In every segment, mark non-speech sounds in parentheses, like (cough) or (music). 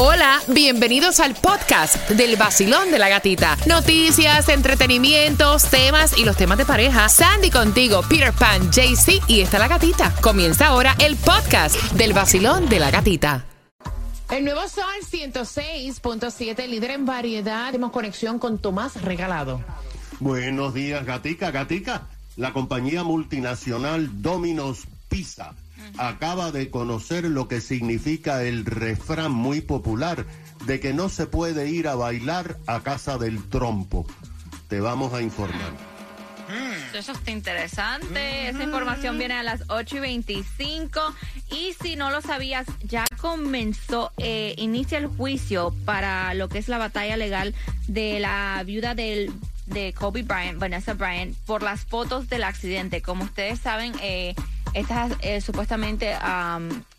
Hola, bienvenidos al podcast del vacilón de la gatita. Noticias, entretenimientos, temas y los temas de pareja. Sandy contigo, Peter Pan, JC y está la gatita. Comienza ahora el podcast del vacilón de la gatita. El nuevo Sol 106.7, líder en variedad. Tenemos conexión con Tomás Regalado. Buenos días, Gatica. Gatica, la compañía multinacional Domino's Pizza acaba de conocer lo que significa el refrán muy popular de que no se puede ir a bailar a casa del trompo. Te vamos a informar. Eso está interesante. Esa información viene a las 8 y 25. Y si no lo sabías, ya comenzó, eh, inicia el juicio para lo que es la batalla legal de la viuda del de Kobe Bryant, Vanessa Bryant, por las fotos del accidente. Como ustedes saben, eh, estas eh, supuestamente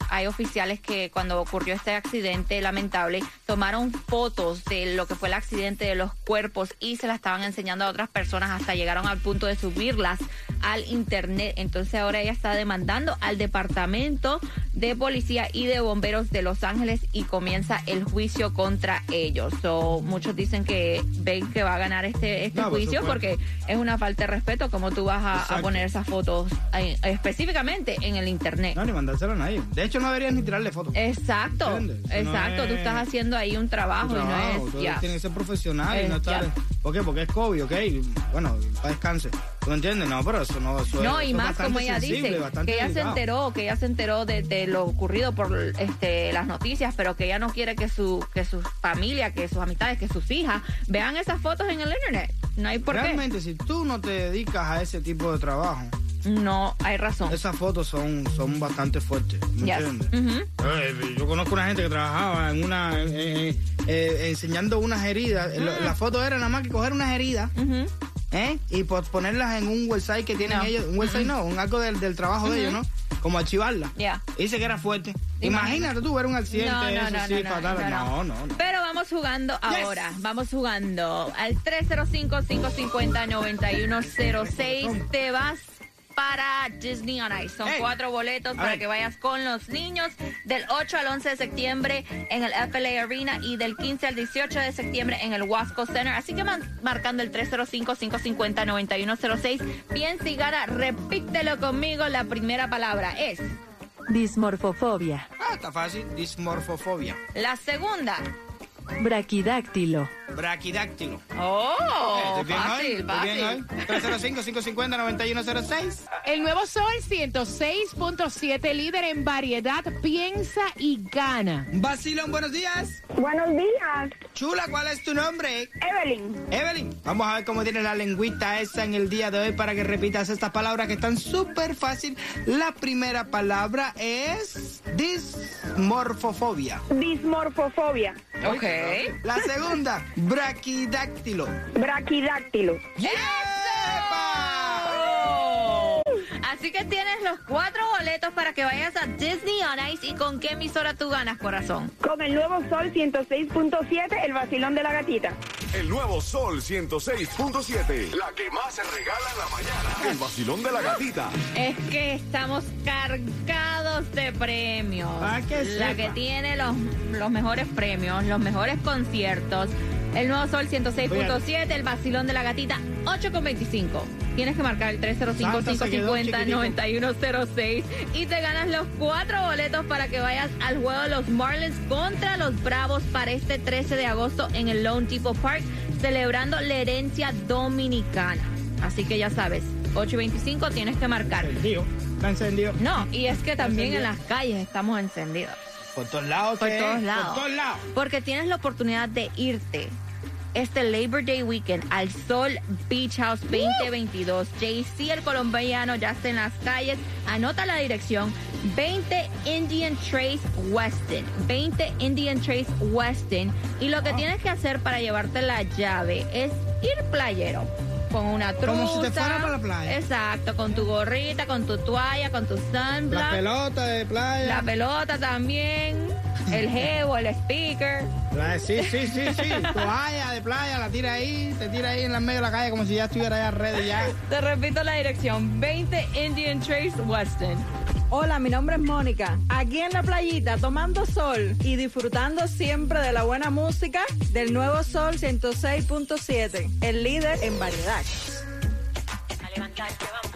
hay oficiales que cuando ocurrió este accidente lamentable tomaron fotos de lo que fue el accidente de los cuerpos y se las estaban enseñando a otras personas hasta llegaron al punto de subirlas al internet. Entonces ahora ella está demandando al departamento de policía y de bomberos de Los Ángeles y comienza el juicio contra ellos. So, muchos dicen que ven que va a ganar este, este juicio porque es una falta de respeto como tú vas a, poner esas fotos específicamente en el internet. No, ni mandárselo a nadie. De hecho, no deberías ni tirarle fotos. Exacto, exacto. Tú estás haciendo ahí un trabajo, y no es... Que ser profesional y no estar... ¿Por qué? Porque es COVID, ¿ok? Bueno, para descanse. ¿Tú entiendes? No, pero eso no... Eso, no, y más como ella dice, que ella se enteró, que ella se enteró de, de lo ocurrido por este, las noticias, pero que ella no quiere que su, que su familia, que sus amistades, que sus hijas vean esas fotos en el internet. No hay por Realmente, si tú no te dedicas a ese tipo de trabajo, no hay razón. Esas fotos son, son bastante fuertes. ¿Me entiendes? Yo conozco una gente que trabajaba en una eh, enseñando unas heridas. Mm. La foto era nada más que coger unas heridas. ¿Eh? Y ponerlas en un website que tienen ellos, un website no, un algo del, del trabajo de ellos, ¿no? como archivarla. Ya. Dice que era fuerte. Imagínate tú ver un accidente no, no, no, sí, fatal. No, no, Pero vamos jugando ahora. Vamos jugando al 305-550-9106. Te vas para Disney on Ice. Son cuatro boletos para que vayas con los niños del 8 al 11 de septiembre en el FLA Arena y del 15 al 18 de septiembre en el Wasco Center. Así que marcando el 305-550-9106. Bien, si gana, repítelo conmigo. La primera palabra es... Dismorfofobia. Ah, está fácil. Dismorfofobia. La segunda. Braquidáctilo. Braquidáctilo. Oh, eh, fácil, fácil. 305-550-9106. El nuevo Sol 106.7, líder en variedad, piensa y gana. Basilón, buenos días. Buenos días. Chula, ¿cuál es tu nombre? Evelyn. Evelyn, vamos a ver cómo tiene la lengüita esa en el día de hoy para que repitas estas palabras que están súper fácil. La primera palabra es dismorfofobia. Dismorfofobia. Ok. La segunda, braquidáctilo. Braquidáctilo. Así que tienes los cuatro boletos para que vayas a Disney on Ice. ¿Y con qué emisora tú ganas, corazón? Con el nuevo Sol 106.7, el vacilón de la gatita. El nuevo Sol 106.7, la que más se regala en la mañana. El vacilón de la gatita. Es que estamos cargados de premios. Ah, que la que tiene los, los mejores premios, los mejores conciertos. El nuevo Sol 106.7, el vacilón de la gatita 8.25. Tienes que marcar el 305-550-9106 y te ganas los cuatro boletos para que vayas al juego de los Marlins contra los Bravos para este 13 de agosto en el Lone Tipo Park, celebrando la herencia dominicana. Así que ya sabes, 8.25 tienes que marcar. Encendido, está encendido. No, y es que también en las calles estamos encendidos. Por todos lados. Por todos lados. Por todos lados. Porque tienes la oportunidad de irte este Labor Day Weekend al Sol Beach House 2022. JC el colombiano ya está en las calles. Anota la dirección 20 Indian Trace Weston. 20 Indian Trace Weston. Y lo que tienes que hacer para llevarte la llave es ir playero con una truza. Como si te fuera para la playa. Exacto, con tu gorrita, con tu toalla, con tu sunblock. La pelota de playa. La pelota también. El jevo, el speaker. Sí, sí, sí, sí. Toalla de playa, la tira ahí, te tira ahí en la medio de la calle como si ya estuviera ya ready ya. Te repito la dirección, 20 Indian Trace Weston. Hola, mi nombre es Mónica. Aquí en la playita, tomando sol y disfrutando siempre de la buena música del nuevo Sol 106.7, el líder en variedad. A levantarte, vamos.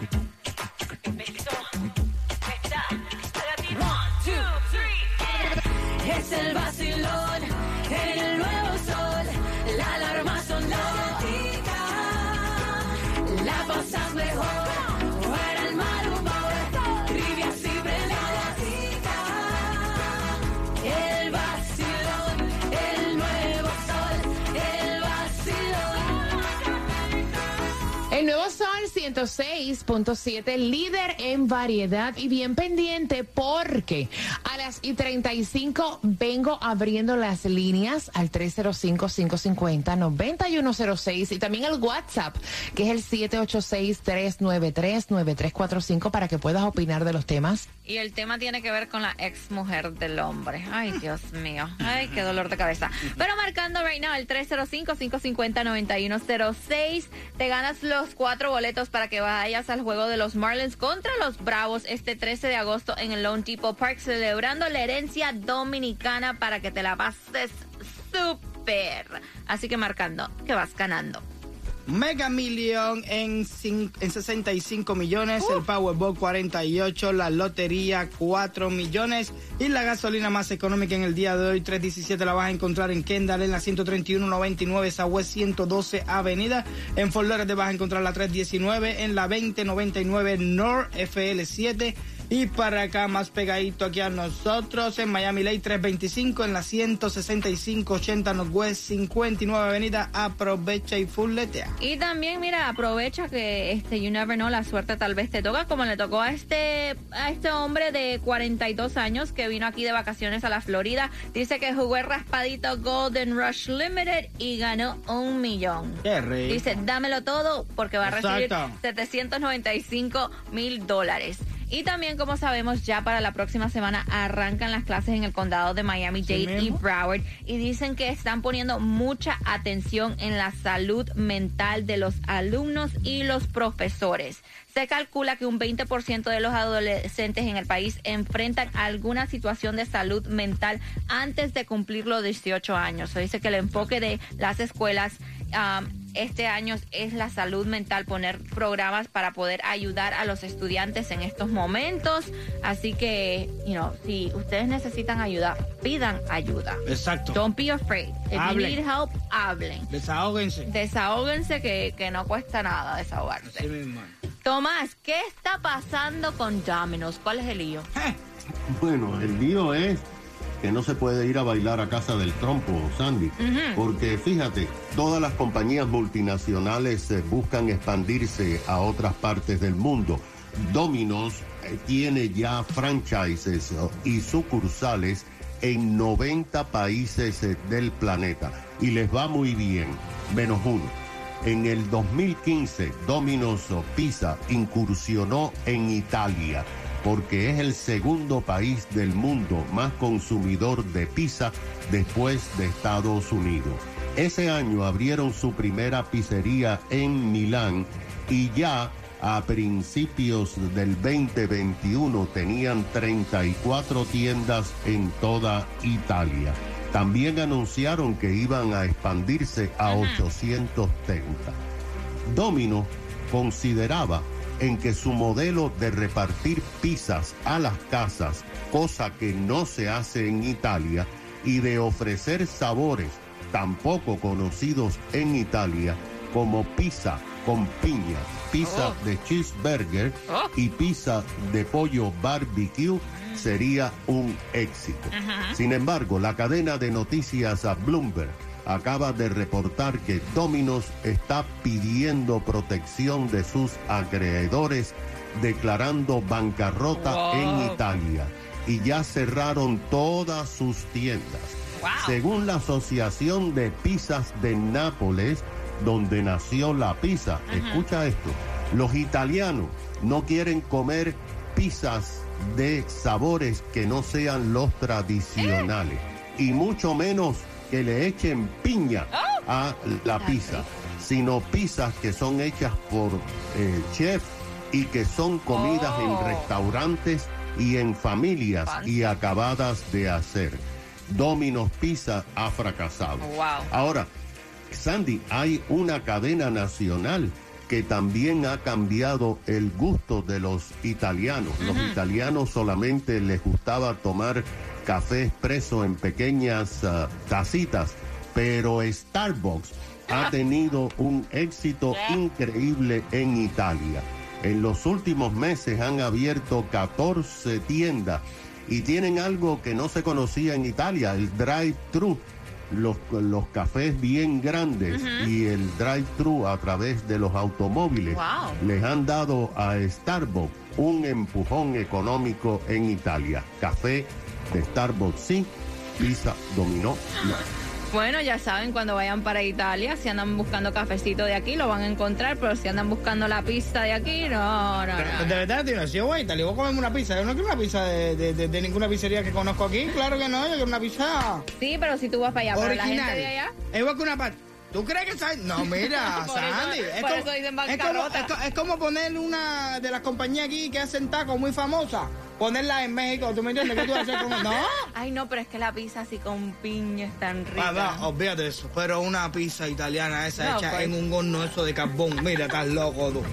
Es el vacilón 106.7, líder en variedad y bien pendiente porque a las y 35 vengo abriendo las líneas al 305-550-9106 y también el WhatsApp que es el 786-393-9345 para que puedas opinar de los temas. Y el tema tiene que ver con la ex mujer del hombre. Ay, Dios mío. Ay, qué dolor de cabeza. Pero marcando right now el 305-550-9106, te ganas los cuatro boletos para que vayas al juego de los Marlins contra los Bravos este 13 de agosto en el Lone Depot Park, celebrando la herencia dominicana para que te la pases súper. Así que marcando que vas ganando. Mega Million en, en 65 millones, el Powerball 48, la lotería 4 millones y la gasolina más económica en el día de hoy 317 la vas a encontrar en Kendall en la 131.99 Southwest 112 Avenida, en Fort Lauderdale vas a encontrar la 319 en la 2099 North FL7 y para acá más pegadito aquí a nosotros en Miami Lake 325 en la 16580 Northwest 59 Avenida aprovecha y fulletea. Y también, mira, aprovecha que este you never know, la suerte tal vez te toca, como le tocó a este a este hombre de 42 años que vino aquí de vacaciones a la Florida. Dice que jugó el raspadito Golden Rush Limited y ganó un millón. Qué rico. Dice, dámelo todo porque va a recibir Exacto. 795 mil dólares. Y también, como sabemos, ya para la próxima semana arrancan las clases en el condado de Miami-Dade y. Broward y dicen que están poniendo mucha atención en la salud mental de los alumnos y los profesores. Se calcula que un 20% de los adolescentes en el país enfrentan alguna situación de salud mental antes de cumplir los 18 años. Se dice que el enfoque de las escuelas um, este año es la salud mental, poner programas para poder ayudar a los estudiantes en estos momentos. Así que, you know, si ustedes necesitan ayuda, pidan ayuda. Exacto. Don't be afraid. If Hablen. you need help, hablen. Desahóguense. Desahóguense que, que no cuesta nada desahogarse. Así mismo. Tomás, ¿qué está pasando con Domino's? ¿Cuál es el lío? Bueno, el lío es que no se puede ir a bailar a casa del trompo, Sandy. Porque fíjate, todas las compañías multinacionales eh, buscan expandirse a otras partes del mundo. Domino's eh, tiene ya franchises oh, y sucursales en 90 países eh, del planeta y les va muy bien, menos uno. En el 2015, Domino's Pizza incursionó en Italia porque es el segundo país del mundo más consumidor de pizza después de Estados Unidos. Ese año abrieron su primera pizzería en Milán y ya a principios del 2021 tenían 34 tiendas en toda Italia. También anunciaron que iban a expandirse a 830. Domino consideraba en que su modelo de repartir pizzas a las casas, cosa que no se hace en Italia, y de ofrecer sabores tampoco conocidos en Italia, como pizza con piña, pizza Oh. de cheeseburger Oh. y pizza de pollo barbecue, sería un éxito. Sin embargo, la cadena de noticias a Bloomberg acaba de reportar que Domino's está pidiendo protección de sus acreedores, declarando bancarrota Wow. en Italia y ya cerraron todas sus tiendas. Wow. Según la Asociación de Pizzas de Nápoles, donde nació la pizza, escucha esto, los italianos no quieren comer pizzas de sabores que no sean los tradicionales y mucho menos que le echen piña a la pizza, sino pizzas que son hechas por eh, chef y que son comidas Oh. en restaurantes y en familias y acabadas de hacer. Domino's Pizza ha fracasado. Wow. Ahora, Sandy, hay una cadena nacional que también ha cambiado el gusto de los italianos. Los italianos solamente les gustaba tomar café expreso en pequeñas ah, tacitas, pero Starbucks ha (laughs) tenido un éxito increíble en Italia. En los últimos meses han abierto 14 tiendas y tienen algo que no se conocía en Italia, el drive-thru los, los cafés bien grandes y el drive-thru a través de los automóviles Wow. les han dado a Starbucks un empujón económico en Italia. Café de Starbucks sí, pizza dominó no. Bueno, ya saben, cuando vayan para Italia, si andan buscando cafecito de aquí, lo van a encontrar, pero si andan buscando la pista de aquí, no, no, no. De verdad, tío, si yo voy a Italia, voy a comerme una pizza. Yo no quiero una pizza de, de- de- de ninguna pizzería que conozco aquí. Claro que no, yo quiero una pizza Sí, pero si tú vas para allá, pero la original. gente de allá... Es igual que una pa- ¿Tú crees que sabes? No, mira, (laughs) eso- Sandy. es, por como, eso dicen es, como, bancarrota. es co- es como poner una de las compañías aquí que hacen tacos muy famosas, ponerla en México. ¿Tú me entiendes? ¿Qué tú vas a hacer con No. (laughs) Ay, no, pero es que la pizza así con piña es tan rica. Ah, no, olvídate de eso. Pero una pizza italiana esa No, hecha pues. en un horno eso de carbón. Mira, estás loco tú. (laughs)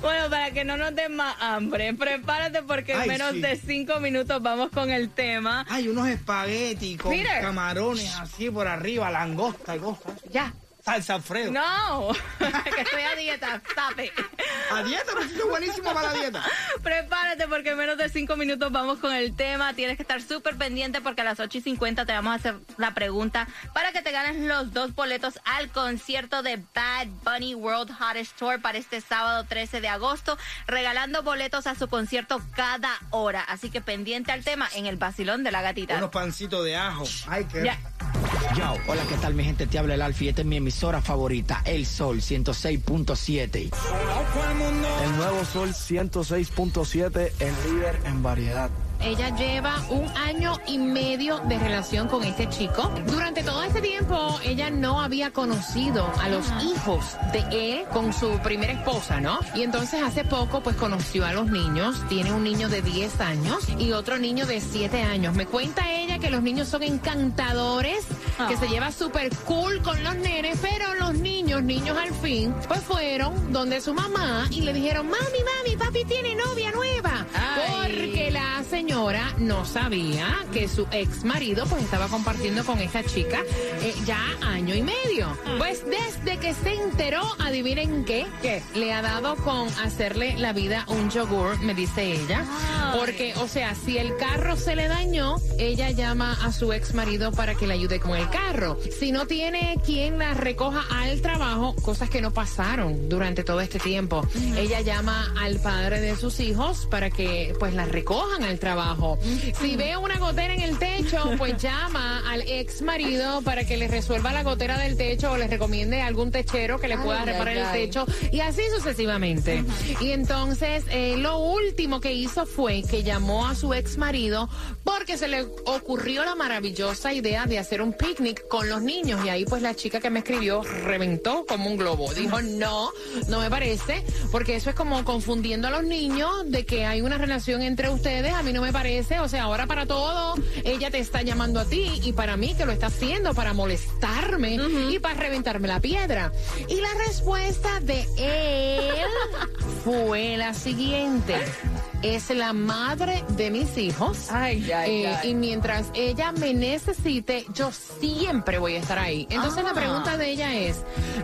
Bueno, para que no nos den más hambre, prepárate porque en menos sí. de cinco minutos vamos con el tema. Hay unos espaguetis con camarones así por arriba, langosta y cosas. Ya. Salsa Alfredo. No, (laughs) que estoy a dieta, tape. A dieta, pero esto es buenísimo para la dieta. (laughs) Prepárate porque en menos de cinco minutos vamos con el tema. Tienes que estar súper pendiente porque a las 8 y 50 te vamos a hacer la pregunta para que te ganes los dos boletos al concierto de Bad Bunny World Hottest Tour para este sábado 13 de agosto, regalando boletos a su concierto cada hora. Así que pendiente al tema en el vacilón de la gatita. Unos pancitos de ajo. Ay, qué. Ya. Yo, hola, ¿qué tal mi gente? Te habla el Alfie, esta es mi emisora favorita, El Sol 106.7. El nuevo Sol 106.7, el líder en variedad. Ella lleva un año y medio de relación con este chico. Durante todo este tiempo, ella no había conocido a los hijos de él con su primera esposa, ¿no? Y entonces hace poco, pues conoció a los niños. Tiene un niño de 10 años y otro niño de 7 años. Me cuenta ella que los niños son encantadores, que se lleva súper cool con los nenes, pero los niños, niños al fin, pues fueron donde su mamá y le dijeron, mami, mami, papi tiene novia nueva. Señora no sabía que su ex marido pues estaba compartiendo con esta chica eh, ya año y medio. Pues desde que se enteró, adivinen qué, ¿Qué? le ha dado con hacerle la vida un yogur, me dice ella. Ay. Porque, o sea, si el carro se le dañó, ella llama a su ex marido para que le ayude con el carro. Si no tiene quien la recoja al trabajo, cosas que no pasaron durante todo este tiempo, ella llama al padre de sus hijos para que pues la recojan al trabajo. Si ve una gotera en el techo, pues (laughs) llama al ex marido para que le resuelva la gotera del techo o le recomiende algún techero que le pueda ay, reparar el ay. techo y así sucesivamente. Y entonces eh, lo último que hizo fue que llamó a su ex marido porque se le ocurrió la maravillosa idea de hacer un picnic con los niños y ahí pues la chica que me escribió reventó como un globo. Dijo, no, no me parece, porque eso es como confundiendo a los niños de que hay una relación entre ustedes, a mí no me parece, o sea, ahora para todo, ella te está llamando a ti y para mí que lo está haciendo para molestarme y para reventarme la piedra. Y la respuesta de él fue la siguiente. Es la madre de mis hijos. Ay, ay, Eh, ay. Y mientras ella me necesite, yo siempre voy a estar ahí. Entonces la Ah. pregunta de ella es,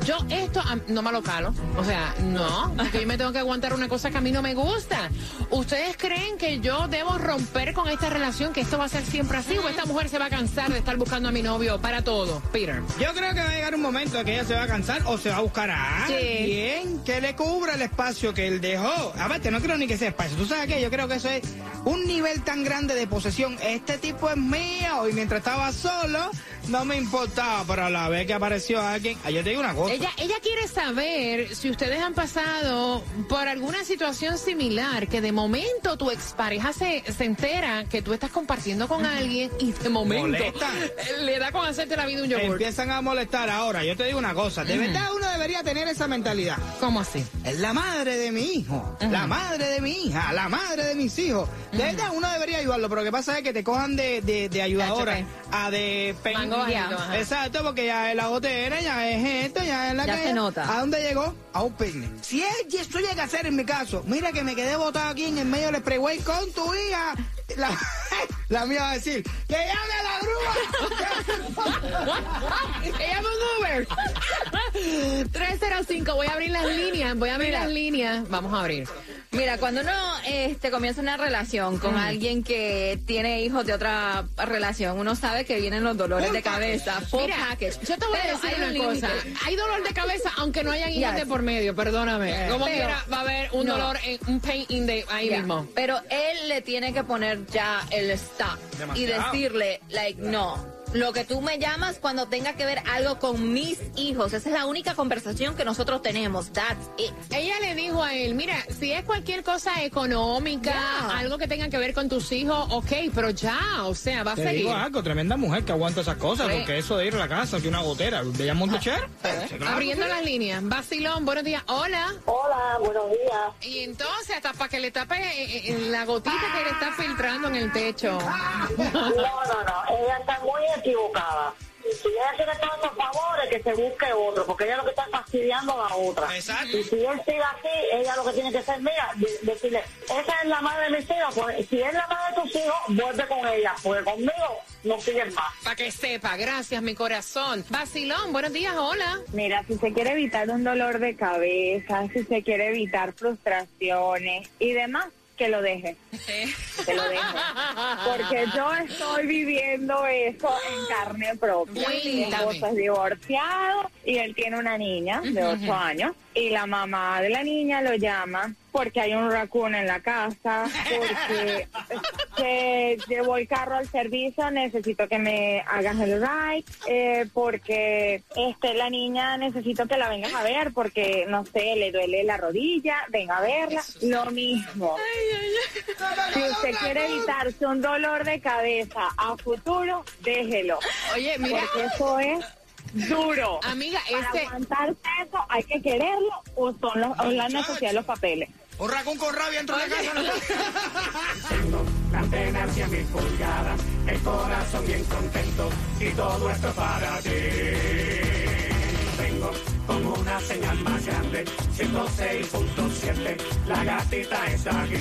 yo esto no me lo calo. O sea, no, porque yo me tengo que aguantar una cosa que a mí no me gusta. ¿Ustedes creen que yo debo romper con esta relación, que esto va a ser siempre así? ¿O esta mujer se va a cansar de estar buscando a mi novio para todo? Peter. Yo creo que va a llegar un momento que ella se va a cansar o se va a buscar a Sí. alguien que le cubra el espacio que él dejó. Aparte, no creo ni que sea espacio. ¿Tú sabes qué? Yo creo que eso es un nivel tan grande de posesión. Este tipo es mío y mientras estaba solo no me importaba, pero a la vez que apareció alguien, ah, yo te digo una cosa. Ella, ella quiere saber si ustedes han pasado por alguna situación similar, que de momento tu expareja se, se entera que tú estás compartiendo con alguien y de momento Molesta. le da con hacerte la vida un yogur. Empiezan a molestar ahora. Yo te digo una cosa. De verdad uno debería debería tener esa mentalidad. ¿Cómo así? Es la madre de mi hijo, la madre de mi hija, la madre de mis hijos. De verdad, uno debería ayudarlo, pero lo que pasa es que te cojan de, de, de ayudadora a de pen- Mango bajito, ajá. Exacto, porque ya es la gotera, ya es esto, ya es la Ya que se nota. ¿A dónde llegó? A un picnic. Si él, y eso llega a ser en mi caso, mira que me quedé botado aquí en el medio del freeway con tu hija. La, (laughs) la mía va a decir, que llame a la grúa. (laughs) (laughs) Que llame un Uber. 305, voy a abrir las líneas, voy a abrir Mira. las líneas. Vamos a abrir. Mira, cuando uno este, comienza una relación con alguien que tiene hijos de otra relación, uno sabe que vienen los dolores de cabeza. Full Mira, package. yo te voy Pero a decir una cosa. Hay dolor de cabeza, aunque no hayan hijos Yes. de por medio, perdóname. Como Pero- quiera, va a haber un no. dolor, en, un pain in the, ahí mismo. Pero él le tiene que poner ya el stop y decirle, like, no. Lo que tú me llamas cuando tenga que ver algo con mis hijos. Esa es la única conversación que nosotros tenemos. That's it. Ella le dijo a él, mira, si es cualquier cosa económica, Ya. algo que tenga que ver con tus hijos, ok, pero ya, o sea, va a Te seguir. digo algo, tremenda mujer que aguanta esas cosas, Sí. porque eso de ir a la casa, que una gotera, de ella Montecher. Abriendo las líneas. Vacilón, buenos días. Hola. Hola, buenos días. Y entonces, hasta para que le tape eh, eh, la gotita que le está filtrando en el techo. (laughs) No, no, no, ella está muy equivocada. Si ella quiere todos los favores, que se busque otro, porque ella lo que está es fastidiando a la otra. Exacto. Y si él sigue así, ella lo que tiene que hacer, mira, de- decirle, esa es la madre de mis hijos, pues si es la madre de tus hijos, vuelve con ella, porque conmigo no sigues más. Para que sepa, gracias, mi corazón. Vacilón, buenos días, hola. Mira, si se quiere evitar un dolor de cabeza, si se quiere evitar frustraciones y demás, que lo deje. Que lo deje. Porque yo estoy viviendo eso en carne propia. Mi esposo es divorciado y él tiene una niña de ocho años y la mamá de la niña lo llama porque hay un raccoon en la casa, porque (laughs) se llevó el carro al servicio, necesito que me hagas el ride, eh, porque este la niña necesito que la vengas a ver, porque no sé, le duele la rodilla, venga a verla, lo mismo. Si usted quiere evitarse un dolor de cabeza a futuro, déjelo. Oye, mira. Porque eso es duro. Amiga, Para este- aguantarse eso hay que quererlo o son los, o la necesidad de los papeles. Un racón con rabia dentro de la casa. La antena 100 mil pulgadas, el corazón bien contento y todo esto para ti. Vengo con una señal más grande, 106.7, la gatita está aquí.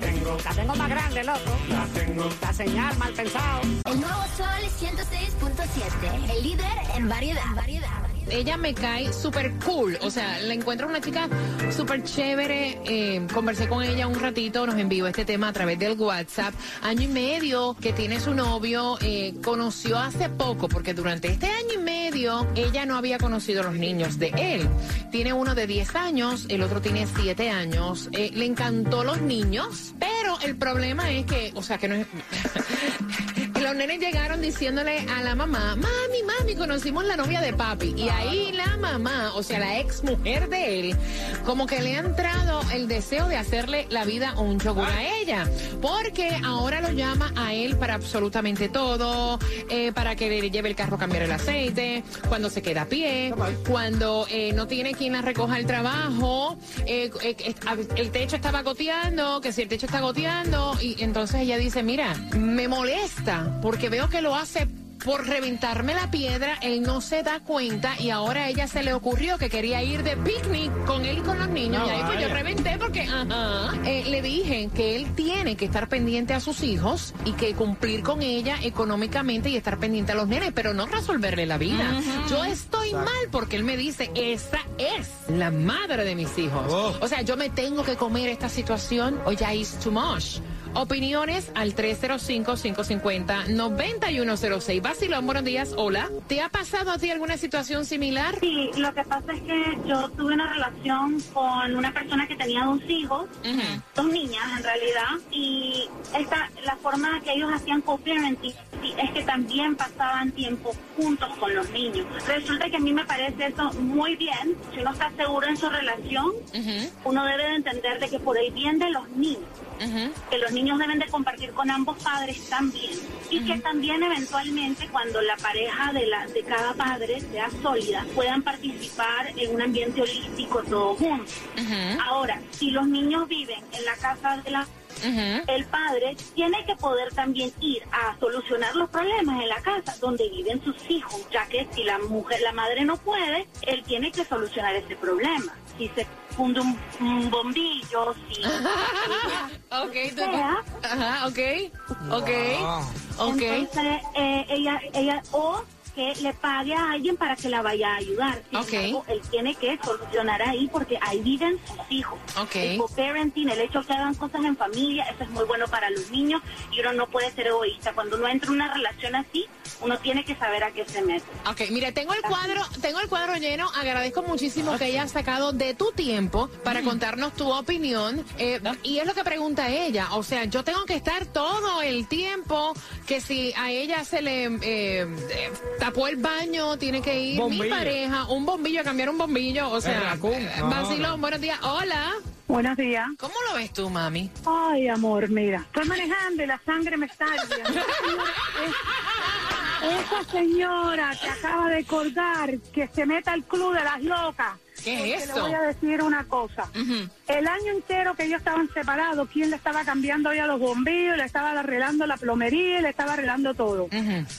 Tengo, La tengo más grande, loco. la tengo, La señal mal pensado. El nuevo Sol 106.7, el líder en variedad. variedad. Ella me cae súper cool. O sea, la encuentro una chica súper chévere. Eh, conversé con ella un ratito, nos envió este tema a través del WhatsApp. Año y medio que tiene su novio. eh, conoció hace poco, porque durante este año y medio ella no había conocido a los niños de él. Tiene uno de 10 años, el otro tiene 7 años. Eh, le encantó los niños, pero el problema es que, o sea, que no es. (laughs) los nenes llegaron diciéndole a la mamá, mami, mami, conocimos la novia de papi. Y ahí la mamá, o sea, la ex mujer de él, como que le ha entrado el deseo de hacerle la vida un yogur a ella. Porque ahora lo llama a él para absolutamente todo, eh, para que le lleve el carro a cambiar el aceite, cuando se queda a pie, cuando eh, no tiene quien la recoja al trabajo, eh, eh, eh, el techo estaba goteando, que si el techo está goteando, y entonces ella dice, mira, me molesta porque veo que lo hace por reventarme la piedra, él no se da cuenta y ahora a ella se le ocurrió que quería ir de picnic con él y con los niños. No, y ahí pues yo reventé porque, ajá, eh, le dije que él tiene que estar pendiente a sus hijos y que cumplir con ella económicamente y estar pendiente a los nenes, pero no resolverle la vida. Yo estoy Exacto. mal porque él me dice, esa es la madre de mis hijos. O sea, yo me tengo que comer esta situación o ya is too much. Opiniones al 305-550-9106. Basilón, buenos días. Hola. ¿Te ha pasado a ti alguna situación similar? Sí, lo que pasa es que yo tuve una relación con una persona que tenía dos hijos, dos niñas en realidad, y esta, la forma que ellos hacían co-parenting es que también pasaban tiempo juntos con los niños. Resulta que a mí me parece eso muy bien. Si uno está seguro en su relación, uno debe de entender de que por el bien de los niños, que los niños deben de compartir con ambos padres también. y que también eventualmente cuando la pareja de, la, de cada padre sea sólida, puedan participar en un ambiente holístico todos juntos. Ahora, si los niños viven en la casa de la el padre tiene que poder también ir a solucionar los problemas en la casa donde viven sus hijos, ya que si la mujer, la madre no puede, él tiene que solucionar ese problema. Si se funde un, un bombillo, si (laughs) ok, tú- Ajá, ok. Ok. Ok. entonces eh, ella, ella o que le pague a alguien para que la vaya a ayudar. Sin Ok. embargo, él tiene que solucionar ahí porque ahí viven sus hijos. Ok. El co-parenting, el hecho que hagan cosas en familia, eso es muy bueno para los niños y uno no puede ser egoísta. Cuando uno entra en una relación así, uno tiene que saber a qué se mete. Ok, mire, tengo el cuadro, tengo el cuadro lleno. Agradezco muchísimo que hayas sacado de tu tiempo para contarnos tu opinión. Eh, y es lo que pregunta ella. O sea, yo tengo que estar todo el tiempo que si a ella se le eh, eh, tapó el baño, tiene que ir mi pareja, un bombillo, a cambiar un bombillo. O sea, eh, No, vacilón, no. buenos días. Hola. Buenos días. ¿Cómo lo ves tú, mami? Ay, amor, mira. Estoy manejando y la sangre me está. (laughs) Esa señora que acaba de colgar, que se meta al club de las locas. ¿Qué es Le eso? voy a decir una cosa. El año entero que ellos estaban separados, ¿quién le estaba cambiando ya los bombillos? Le estaba arreglando la plomería, le estaba arreglando todo.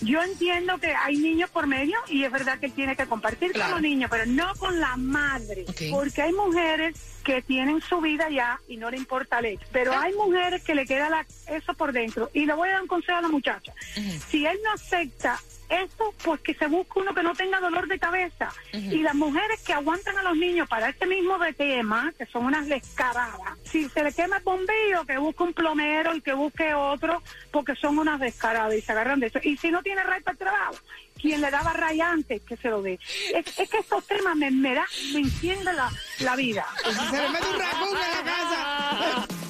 Yo entiendo que hay niños por medio y es verdad que él tiene que compartir Claro. con los niños, pero no con la madre. Porque hay mujeres que tienen su vida ya y no le importa el hecho. Pero hay mujeres que le queda la- eso por dentro. Y le voy a dar un consejo a la muchacha. Si él no acepta esto, pues que se busque uno que no tenga dolor de cabeza. Y las mujeres que aguantan a los niños para este mismo de tema, que son unas descaradas, si se le quema el bombillo, que busque un plomero y que busque otro, porque son unas descaradas y se agarran de eso. Y si no tiene ray para el trabajo, quien le daba ray antes, que se lo dé. Es, es que estos temas me, me, da, me encienden la, la vida. Y si se le mete un raccoon en la casa. (laughs)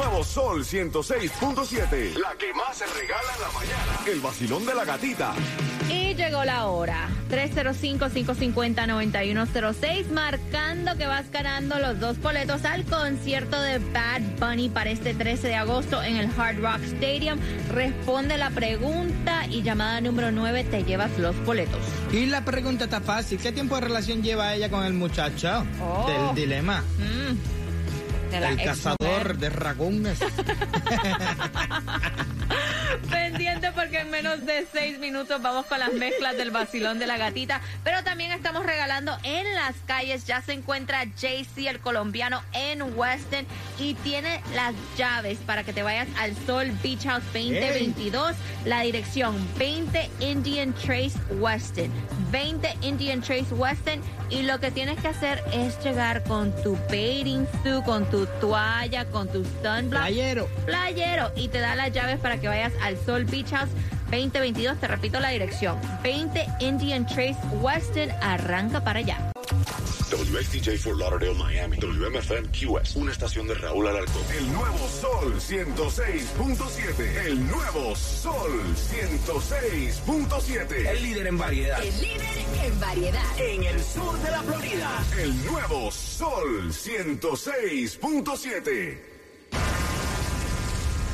nuevo Sol 106.7. La que más se regala en la mañana. El vacilón de la gatita. Y llegó la hora. 305-550-9106, marcando que vas ganando los dos boletos al concierto de Bad Bunny para este 13 de agosto en el Hard Rock Stadium. Responde la pregunta y llamada número 9 te llevas los boletos. Y la pregunta está fácil. ¿Qué tiempo de relación lleva ella con el muchacho? Oh. Del dilema. Mm. De El cazador de racunes. (laughs) (laughs) Pendiente porque en menos de seis minutos vamos con las mezclas del vacilón de la gatita. Pero también estamos regalando en las calles. Ya se encuentra JC, el colombiano, en Weston. Y tiene las llaves para que te vayas al Sol Beach House 2022. La dirección 20 Indian Trace Weston. 20 Indian Trace Weston. Y lo que tienes que hacer es llegar con tu bathing suit, con tu toalla, con tu sunblock. Playero. Playero. Y te da las llaves para que vayas al Sol Beach House 2022. Te repito la dirección. 20 Indian Trace Weston. Arranca para allá. WXTJ for Lauderdale, Miami. WMFM QS. Una estación de Raúl Alarcón. El nuevo Sol 106.7. El nuevo Sol 106.7. El líder en variedad. El líder en variedad. En el sur de la Florida. El nuevo Sol 106.7.